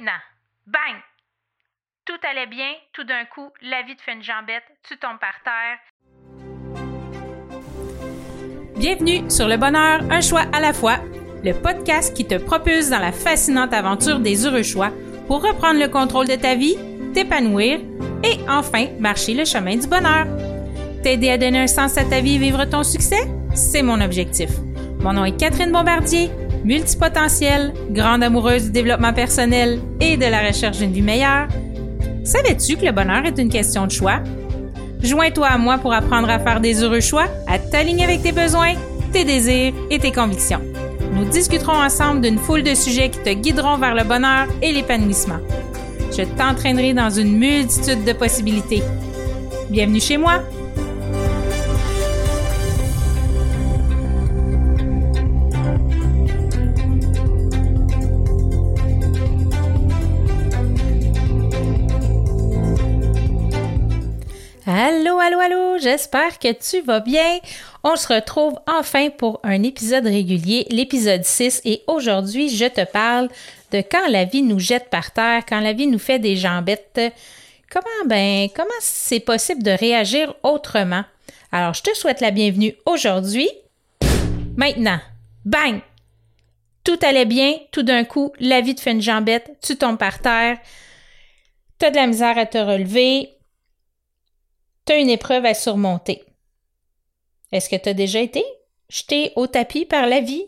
Bang! Tout allait bien, tout d'un coup, la vie te fait une jambette, tu tombes par terre. Bienvenue sur Le Bonheur, un choix à la fois, le podcast qui te propulse dans la fascinante aventure des heureux choix pour reprendre le contrôle de ta vie, t'épanouir et enfin marcher le chemin du bonheur. T'aider à donner un sens à ta vie et vivre ton succès, c'est mon objectif. Mon nom est Catherine Bombardier multipotentielle, grande amoureuse du développement personnel et de la recherche d'une vie meilleure. Savais-tu que le bonheur est une question de choix? Joins-toi à moi pour apprendre à faire des heureux choix, à t'aligner avec tes besoins, tes désirs et tes convictions. Nous discuterons ensemble d'une foule de sujets qui te guideront vers le bonheur et l'épanouissement. Je t'entraînerai dans une multitude de possibilités. Bienvenue chez moi! Allô, allô, allô, j'espère que tu vas bien. On se retrouve enfin pour un épisode régulier, l'épisode 6, et aujourd'hui, je te parle de quand la vie nous jette par terre, quand la vie nous fait des jambettes. Comment, ben, comment c'est possible de réagir autrement? Alors, je te souhaite la bienvenue aujourd'hui. Maintenant, bang! Tout allait bien, tout d'un coup, la vie te fait une jambette, tu tombes par terre, tu as de la misère à te relever, tu as une épreuve à surmonter. Est-ce que tu as déjà été jeté au tapis par la vie?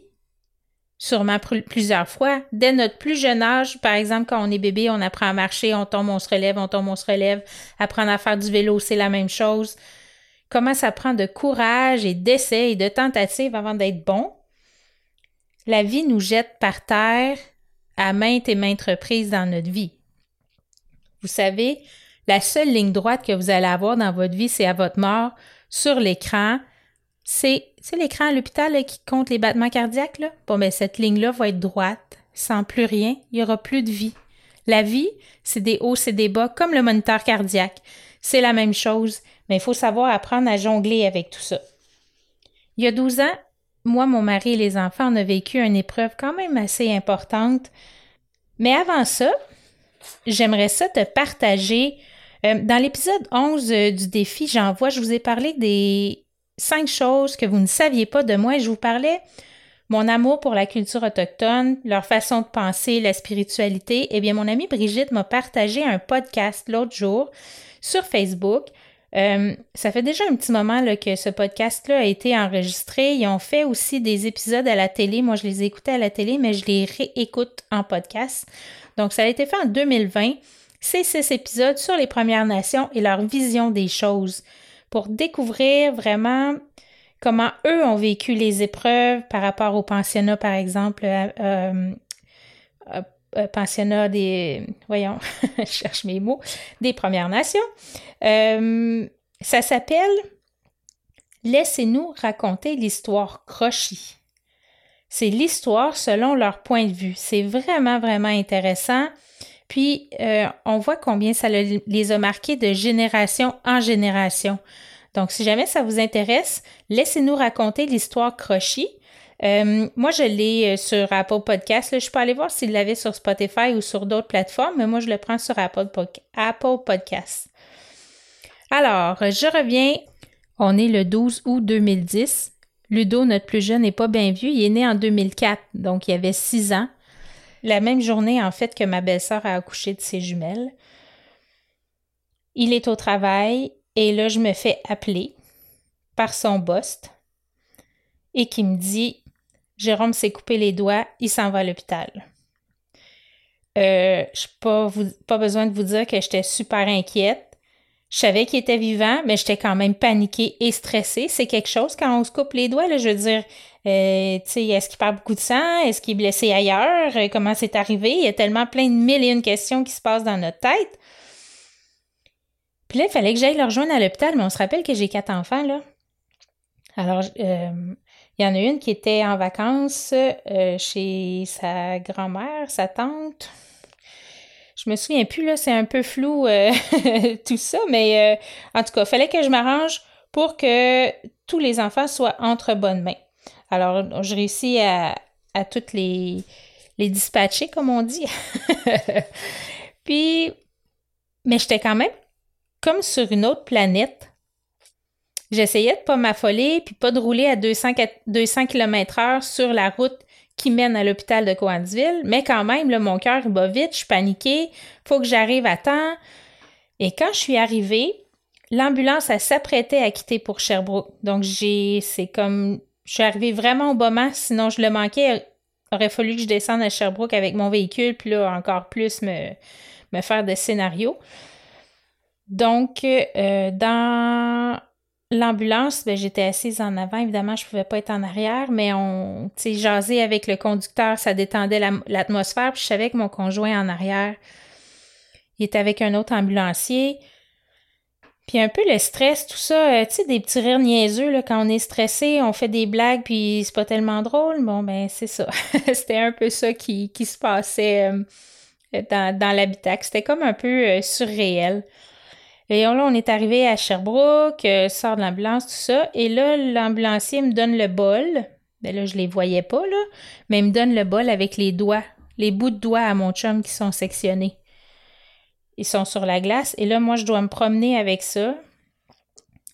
Sûrement plusieurs fois. Dès notre plus jeune âge, par exemple, quand on est bébé, on apprend à marcher, on tombe, on se relève, on tombe, on se relève. Apprendre à faire du vélo, c'est la même chose. Comment ça prend de courage et d'essais et de tentatives avant d'être bon? La vie nous jette par terre à maintes et maintes reprises dans notre vie. Vous savez, la seule ligne droite que vous allez avoir dans votre vie, c'est à votre mort sur l'écran. C'est, l'écran à l'hôpital qui compte les battements cardiaques. Bon, ben, cette ligne-là va être droite, sans plus rien. Il n'y aura plus de vie. La vie, c'est des hauts, c'est des bas, comme le moniteur cardiaque. C'est la même chose, mais il faut savoir apprendre à jongler avec tout ça. Il y a 12 ans, moi, mon mari et les enfants, on a vécu une épreuve quand même assez importante. Mais avant ça, j'aimerais ça te partager euh, dans l'épisode 11 euh, du défi J'envoie, je vous ai parlé des cinq choses que vous ne saviez pas de moi je vous parlais mon amour pour la culture autochtone, leur façon de penser, la spiritualité. Eh bien, mon amie Brigitte m'a partagé un podcast l'autre jour sur Facebook. Euh, ça fait déjà un petit moment que ce podcast-là a été enregistré. Ils ont fait aussi des épisodes à la télé. Moi, je les ai écoutés à la télé, mais je les réécoute en podcast. Donc, ça a été fait en 2020 c'est six épisodes sur les Premières Nations et leur vision des choses pour découvrir vraiment comment eux ont vécu les épreuves par rapport au pensionnat, par exemple, euh, euh, euh, pensionnat des, voyons, je cherche mes mots, des Premières Nations. ça s'appelle Laissez-nous raconter l'histoire Crochy. C'est l'histoire selon leur point de vue. C'est vraiment, vraiment intéressant. Puis, euh, on voit combien ça les a marqués de génération en génération. Donc, si jamais ça vous intéresse, laissez-nous raconter l'histoire Crochy. Euh, moi, je l'ai euh, sur Apple Podcast. je peux aller voir s'il l'avait sur Spotify ou sur d'autres plateformes, mais moi, je le prends sur Apple, Apple Podcast. Alors, je reviens. On est le 12 août 2010. Ludo, notre plus jeune, n'est pas bien vieux. Il est né en 2004, donc il avait 6 ans la même journée, en fait, que ma belle-sœur a accouché de ses jumelles. Il est au travail et là, je me fais appeler par son boss et qui me dit Jérôme s'est coupé les doigts, il s'en va à l'hôpital. Euh, je n'ai pas, pas besoin de vous dire que j'étais super inquiète. Je savais qu'il était vivant, mais j'étais quand même paniquée et stressée. C'est quelque chose quand on se coupe les doigts, là, je veux dire, euh, est-ce qu'il perd beaucoup de sang? Est-ce qu'il est blessé ailleurs? Euh, comment c'est arrivé? Il y a tellement plein de mille et une questions qui se passent dans notre tête. Puis là, il fallait que j'aille le rejoindre à l'hôpital, mais on se rappelle que j'ai quatre enfants, là. Alors, euh, il y en a une qui était en vacances chez sa grand-mère, sa tante, je me souviens plus, là, c'est un peu flou euh, tout ça, mais euh, en tout cas, il fallait que je m'arrange pour que tous les enfants soient entre bonnes mains. Alors, je réussis à, toutes les, les dispatcher, comme on dit. puis, mais j'étais quand même comme sur une autre planète. J'essayais de pas m'affoler puis pas de rouler à 200, 200 km/h sur la route qui mène à l'hôpital de Coansville, mais quand même, là, mon cœur bat vite, je suis paniquée, faut que j'arrive à temps. Et quand je suis arrivée, l'ambulance, s'apprêtait à quitter pour Sherbrooke. Donc, j'ai, c'est comme, je suis arrivée vraiment au moment, sinon je le manquais. Il aurait fallu que je descende à Sherbrooke avec mon véhicule, puis là, encore plus me, faire des scénarios. Donc, euh, dans l'ambulance, ben, j'étais assise en avant. Évidemment, je ne pouvais pas être en arrière, mais on, tu sais, avec le conducteur, ça détendait l'atmosphère. puis je savais que mon conjoint en arrière, il était avec un autre ambulancier. Puis un peu le stress, tout ça, euh, tu sais, des petits rires niaiseux, là, quand on est stressé, on fait des blagues, puis c'est pas tellement drôle. Bon, ben, c'est ça. C'était un peu ça qui, qui se passait euh, dans, dans l'habitacle. C'était comme un peu euh, surréel. Et là, on est arrivé à Sherbrooke, sort de l'ambulance, tout ça. Et là, l'ambulancier me donne le bol. Ben là, je les voyais pas, là. Mais il me donne le bol avec les doigts, les bouts de doigts à mon chum qui sont sectionnés. Ils sont sur la glace. Et là, moi, je dois me promener avec ça.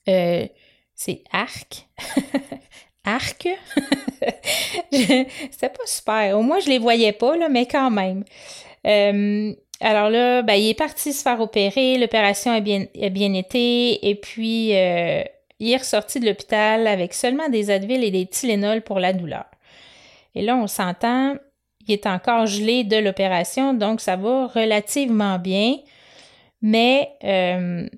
Euh, c'est arc. arc? C'était pas super. Au moins, je les voyais pas, là, mais quand même. Euh, alors là, ben, il est parti se faire opérer. L'opération a bien, bien été. Et puis, euh, il est ressorti de l'hôpital avec seulement des Advil et des Tylenol pour la douleur. Et là, on s'entend, il est encore gelé de l'opération, donc ça va relativement bien. Mais euh,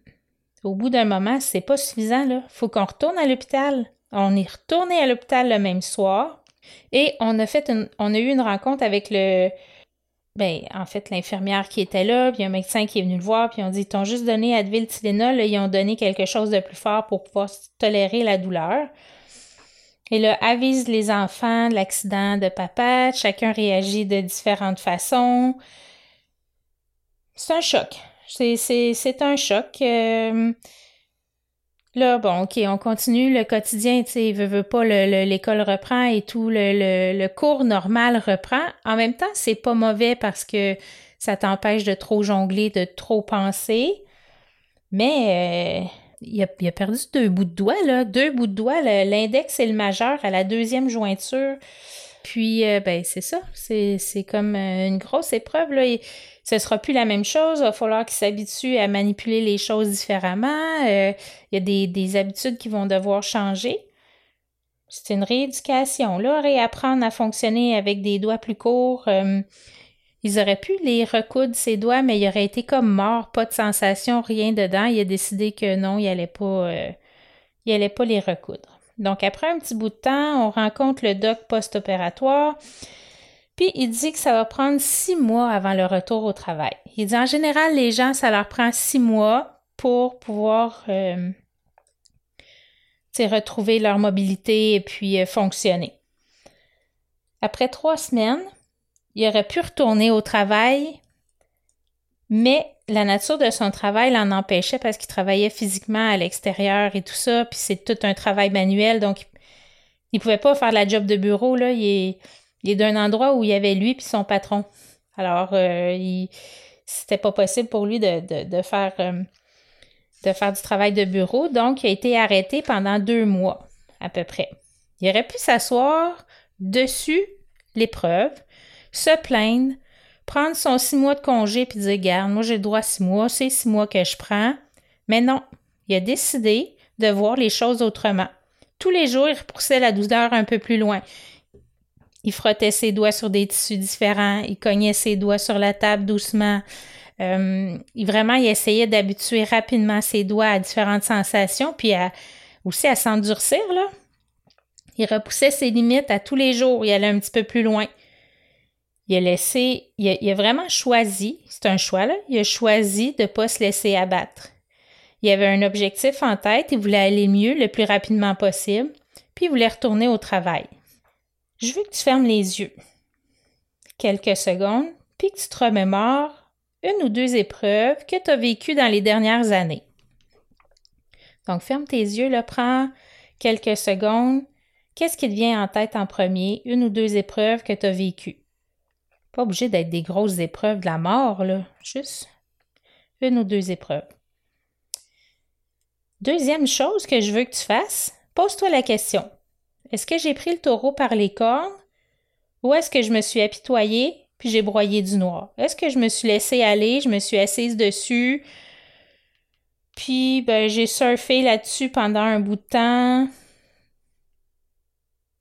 au bout d'un moment, c'est pas suffisant. Il faut qu'on retourne à l'hôpital. On est retourné à l'hôpital le même soir et on a fait on a eu une rencontre avec le ben, en fait, l'infirmière qui était là, puis un médecin qui est venu le voir, puis on dit, ils t'ont juste donné Advil Tylenol, ils ont donné quelque chose de plus fort pour pouvoir tolérer la douleur. Et là, avise les enfants de l'accident de papa. Chacun réagit de différentes façons. C'est un choc. C'est un choc. Euh, là, bon, OK, on continue. Le quotidien, tu sais, veut, veut pas, l'école reprend et tout, le, cours normal reprend. En même temps, c'est pas mauvais parce que ça t'empêche de trop jongler, de trop penser. Mais... Euh, il a, perdu deux bouts de doigts, là. Deux bouts de doigts, l'index et le majeur à la deuxième jointure. Puis, euh, ben, c'est ça. C'est, comme euh, une grosse épreuve, là. ce sera plus la même chose. Il va falloir qu'il s'habitue à manipuler les choses différemment. Euh, il y a des, des, habitudes qui vont devoir changer. C'est une rééducation, là. Réapprendre à fonctionner avec des doigts plus courts. Ils auraient pu les recoudre ses doigts, mais il aurait été comme mort, pas de sensation, rien dedans. Il a décidé que non, il allait pas, euh, allait pas les recoudre. Donc après un petit bout de temps, on rencontre le doc post-opératoire. Puis il dit que ça va prendre six mois avant le retour au travail. Il dit en général, les gens, ça leur prend six mois pour pouvoir euh, retrouver leur mobilité et puis euh, fonctionner. Après trois semaines, il aurait pu retourner au travail, mais la nature de son travail l'en empêchait parce qu'il travaillait physiquement à l'extérieur et tout ça, puis c'est tout un travail manuel, donc il ne pouvait pas faire la job de bureau, là. Il est, d'un endroit où il y avait lui puis son patron. Alors, euh, c'était pas possible pour lui de, de, faire, euh, de faire du travail de bureau, donc il a été arrêté pendant deux mois, à peu près. Il aurait pu s'asseoir dessus l'épreuve, se plaindre, prendre son six mois de congé puis dire Garde, moi j'ai le droit six mois, c'est six mois que je prends. Mais non, il a décidé de voir les choses autrement. Tous les jours, il repoussait la douleur un peu plus loin. Il frottait ses doigts sur des tissus différents, il cognait ses doigts sur la table doucement. Euh, il, vraiment, il essayait d'habituer rapidement ses doigts à différentes sensations, puis aussi à s'endurcir. Là. Il repoussait ses limites à tous les jours, il allait un petit peu plus loin il a laissé, il a, vraiment choisi, c'est un choix là, il a choisi de ne pas se laisser abattre. Il avait un objectif en tête, il voulait aller mieux le plus rapidement possible, puis il voulait retourner au travail. Je veux que tu fermes les yeux quelques secondes, puis que tu te remémores une ou deux épreuves que tu as vécues dans les dernières années. Donc, ferme tes yeux, là, prends quelques secondes. Qu'est-ce qui te vient en tête en premier? Une ou deux épreuves que tu as vécues. Pas obligé d'être des grosses épreuves de la mort, là. Juste une ou deux épreuves. Deuxième chose que je veux que tu fasses, pose-toi la question. Est-ce que j'ai pris le taureau par les cornes ou est-ce que je me suis apitoyée puis j'ai broyé du noir? Est-ce que je me suis laissée aller, je me suis assise dessus, puis ben, j'ai surfé là-dessus pendant un bout de temps?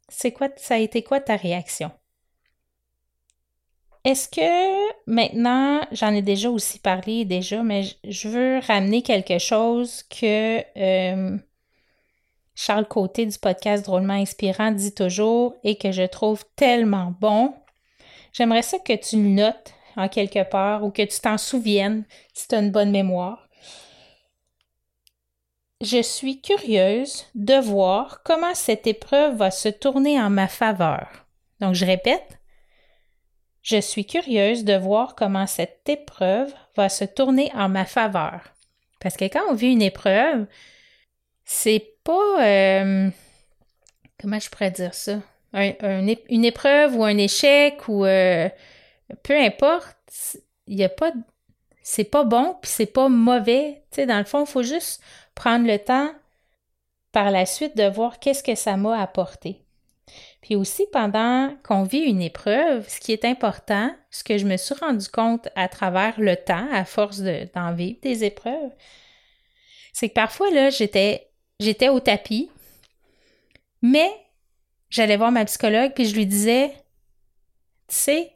C'est quoi, ça a été quoi ta réaction? Est-ce que maintenant, j'en ai déjà aussi parlé déjà, mais je veux ramener quelque chose que euh, Charles Côté du podcast Drôlement Inspirant dit toujours et que je trouve tellement bon. J'aimerais ça que tu le notes en quelque part ou que tu t'en souviennes si tu as une bonne mémoire. Je suis curieuse de voir comment cette épreuve va se tourner en ma faveur. Donc, je répète, je suis curieuse de voir comment cette épreuve va se tourner en ma faveur. Parce que quand on vit une épreuve, c'est pas. Euh, comment je pourrais dire ça? une épreuve ou un échec ou euh, peu importe, il n'y a pas. C'est pas bon puis c'est pas mauvais. Dans le fond, il faut juste prendre le temps par la suite de voir qu'est-ce que ça m'a apporté. Puis aussi, pendant qu'on vit une épreuve, ce qui est important, ce que je me suis rendu compte à travers le temps, à force d'en vivre des épreuves, c'est que parfois, là, j'étais, j'étais au tapis, mais j'allais voir ma psychologue, puis je lui disais, tu sais,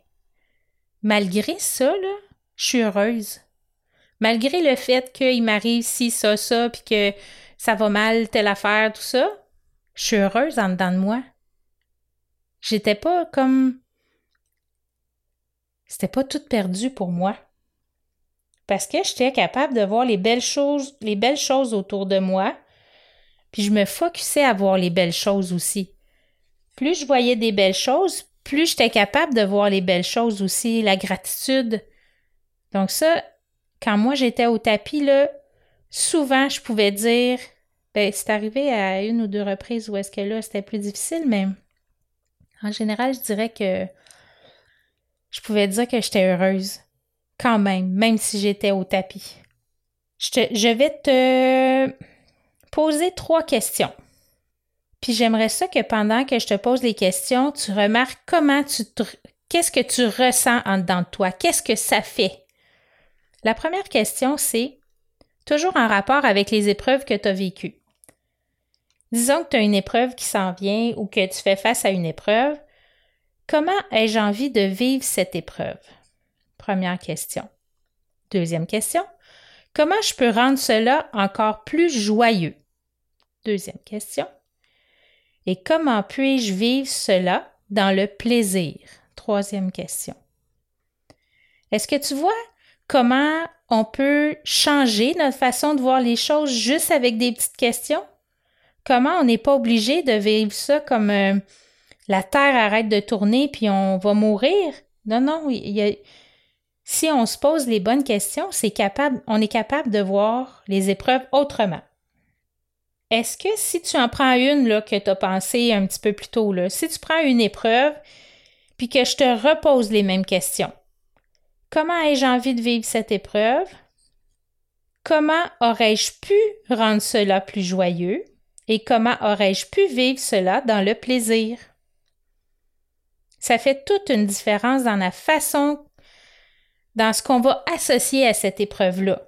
malgré ça, là, je suis heureuse. Malgré le fait qu'il m'arrive ci, ça, ça, puis que ça va mal, telle affaire, tout ça, je suis heureuse en dedans de moi. J'étais pas comme. C'était pas tout perdu pour moi. Parce que j'étais capable de voir les belles choses, les belles choses autour de moi, puis je me focusais à voir les belles choses aussi. Plus je voyais des belles choses, plus j'étais capable de voir les belles choses aussi, la gratitude. Donc ça, quand moi j'étais au tapis, là, souvent je pouvais dire, ben c'est arrivé à une ou deux reprises où est-ce que là c'était plus difficile, mais en général, je dirais que je pouvais dire que j'étais heureuse. Quand même, même si j'étais au tapis. Je, vais te poser trois questions. Puis j'aimerais ça que pendant que je te pose les questions, tu remarques comment tu qu'est-ce que tu ressens en dedans de toi, qu'est-ce que ça fait? La première question, c'est toujours en rapport avec les épreuves que tu as vécues. Disons que tu as une épreuve qui s'en vient ou que tu fais face à une épreuve. Comment ai-je envie de vivre cette épreuve? Première question. Deuxième question. Comment je peux rendre cela encore plus joyeux? Deuxième question. Et comment puis-je vivre cela dans le plaisir? Troisième question. Est-ce que tu vois comment on peut changer notre façon de voir les choses juste avec des petites questions? Comment on n'est pas obligé de vivre ça comme euh, la Terre arrête de tourner puis on va mourir? Non, non, si on se pose les bonnes questions, c'est capable, on est capable de voir les épreuves autrement. Est-ce que si tu en prends une là, que tu as pensé un petit peu plus tôt, là, si tu prends une épreuve, puis que je te repose les mêmes questions, comment ai-je envie de vivre cette épreuve? Comment aurais-je pu rendre cela plus joyeux? Et comment aurais-je pu vivre cela dans le plaisir? Ça fait toute une différence dans la façon, dans ce qu'on va associer à cette épreuve-là.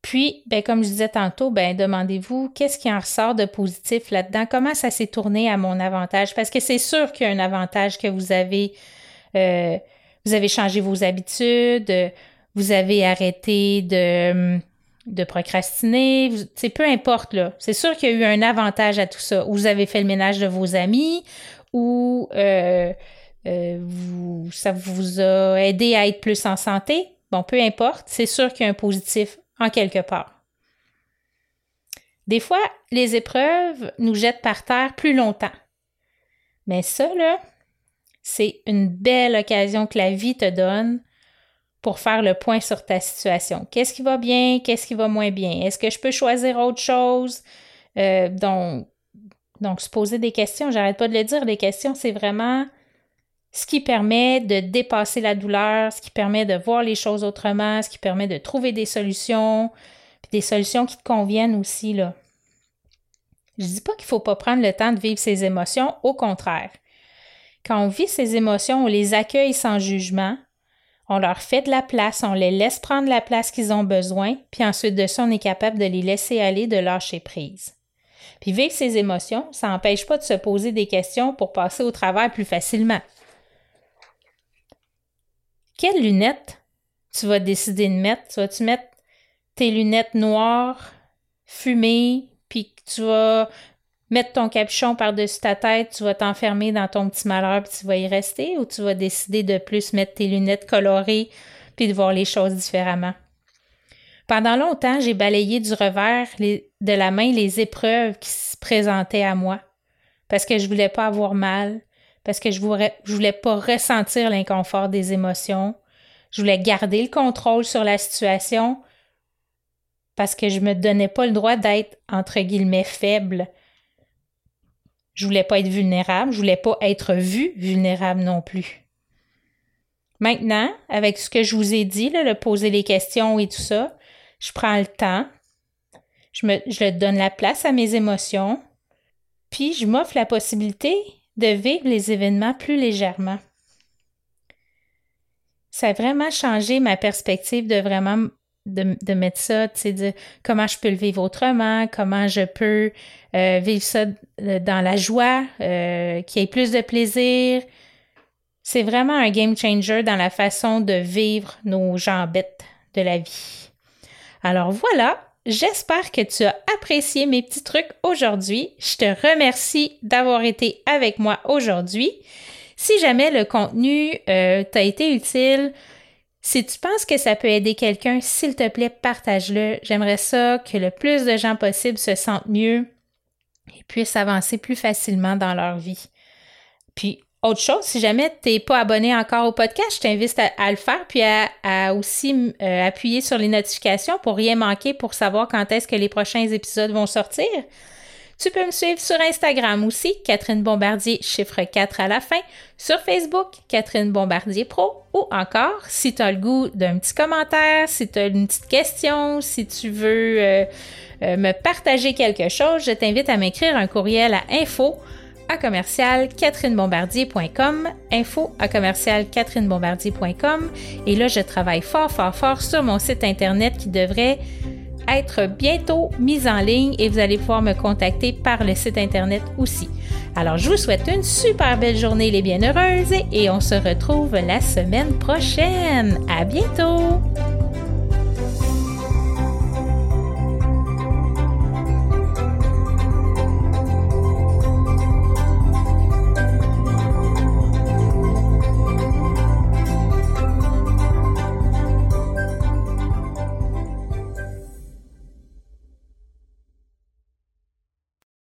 Puis, ben, comme je disais tantôt, ben, demandez-vous qu'est-ce qui en ressort de positif là-dedans, comment ça s'est tourné à mon avantage, parce que c'est sûr qu'il y a un avantage que vous avez, euh, vous avez changé vos habitudes, vous avez arrêté de, de procrastiner, c'est peu importe. C'est sûr qu'il y a eu un avantage à tout ça. Vous avez fait le ménage de vos amis ou euh, euh, ça vous a aidé à être plus en santé. Bon, peu importe, c'est sûr qu'il y a un positif en quelque part. Des fois, les épreuves nous jettent par terre plus longtemps. Mais ça, là, c'est une belle occasion que la vie te donne pour faire le point sur ta situation. Qu'est-ce qui va bien? Qu'est-ce qui va moins bien? Est-ce que je peux choisir autre chose? Euh, donc, donc, se poser des questions, j'arrête pas de le dire, les questions, c'est vraiment ce qui permet de dépasser la douleur, ce qui permet de voir les choses autrement, ce qui permet de trouver des solutions, puis des solutions qui te conviennent aussi, là. Je dis pas qu'il faut pas prendre le temps de vivre ses émotions, au contraire. Quand on vit ses émotions, on les accueille sans jugement, on leur fait de la place, on les laisse prendre la place qu'ils ont besoin, puis ensuite de ça, on est capable de les laisser aller, de lâcher prise. Puis vivre ses émotions, ça n'empêche pas de se poser des questions pour passer au travers plus facilement. Quelles lunettes tu vas décider de mettre? Tu vas-tu mettre tes lunettes noires, fumées, puis tu vas mettre ton capuchon par-dessus ta tête, tu vas t'enfermer dans ton petit malheur puis tu vas y rester ou tu vas décider de plus mettre tes lunettes colorées puis de voir les choses différemment? Pendant longtemps, j'ai balayé du revers de la main les épreuves qui se présentaient à moi parce que je voulais pas avoir mal, parce que je voulais, je voulais pas ressentir l'inconfort des émotions, je voulais garder le contrôle sur la situation parce que je me donnais pas le droit d'être entre guillemets faible je voulais pas être vulnérable, je voulais pas être vue vulnérable non plus. Maintenant, avec ce que je vous ai dit, le poser les questions et tout ça, je prends le temps, je, me, je donne la place à mes émotions, puis je m'offre la possibilité de vivre les événements plus légèrement. Ça a vraiment changé ma perspective de vraiment de, mettre ça, tu sais, de comment je peux le vivre autrement, comment je peux euh, vivre ça dans la joie, euh, qu'il y ait plus de plaisir. C'est vraiment un game changer dans la façon de vivre nos jambettes de la vie. Alors voilà, j'espère que tu as apprécié mes petits trucs aujourd'hui. Je te remercie d'avoir été avec moi aujourd'hui. Si jamais le contenu euh, t'a été utile, si tu penses que ça peut aider quelqu'un, s'il te plaît, partage-le. J'aimerais ça que le plus de gens possible se sentent mieux et puissent avancer plus facilement dans leur vie. Puis, autre chose, si jamais tu n'es pas abonné encore au podcast, je t'invite à, le faire, puis à, aussi euh, appuyer sur les notifications pour rien manquer pour savoir quand est-ce que les prochains épisodes vont sortir. Tu peux me suivre sur Instagram aussi, Catherine Bombardier, chiffre 4 à la fin, sur Facebook, Catherine Bombardier Pro, ou encore, si tu as le goût d'un petit commentaire, si tu as une petite question, si tu veux euh, euh, me partager quelque chose, je t'invite à m'écrire un courriel à info à commercial catherinebombardier.com, info à commercial catherinebombardier.com. Et là, je travaille fort, fort, fort sur mon site internet qui devrait être bientôt mise en ligne et vous allez pouvoir me contacter par le site Internet aussi. Alors, je vous souhaite une super belle journée les bienheureuses et on se retrouve la semaine prochaine. À bientôt!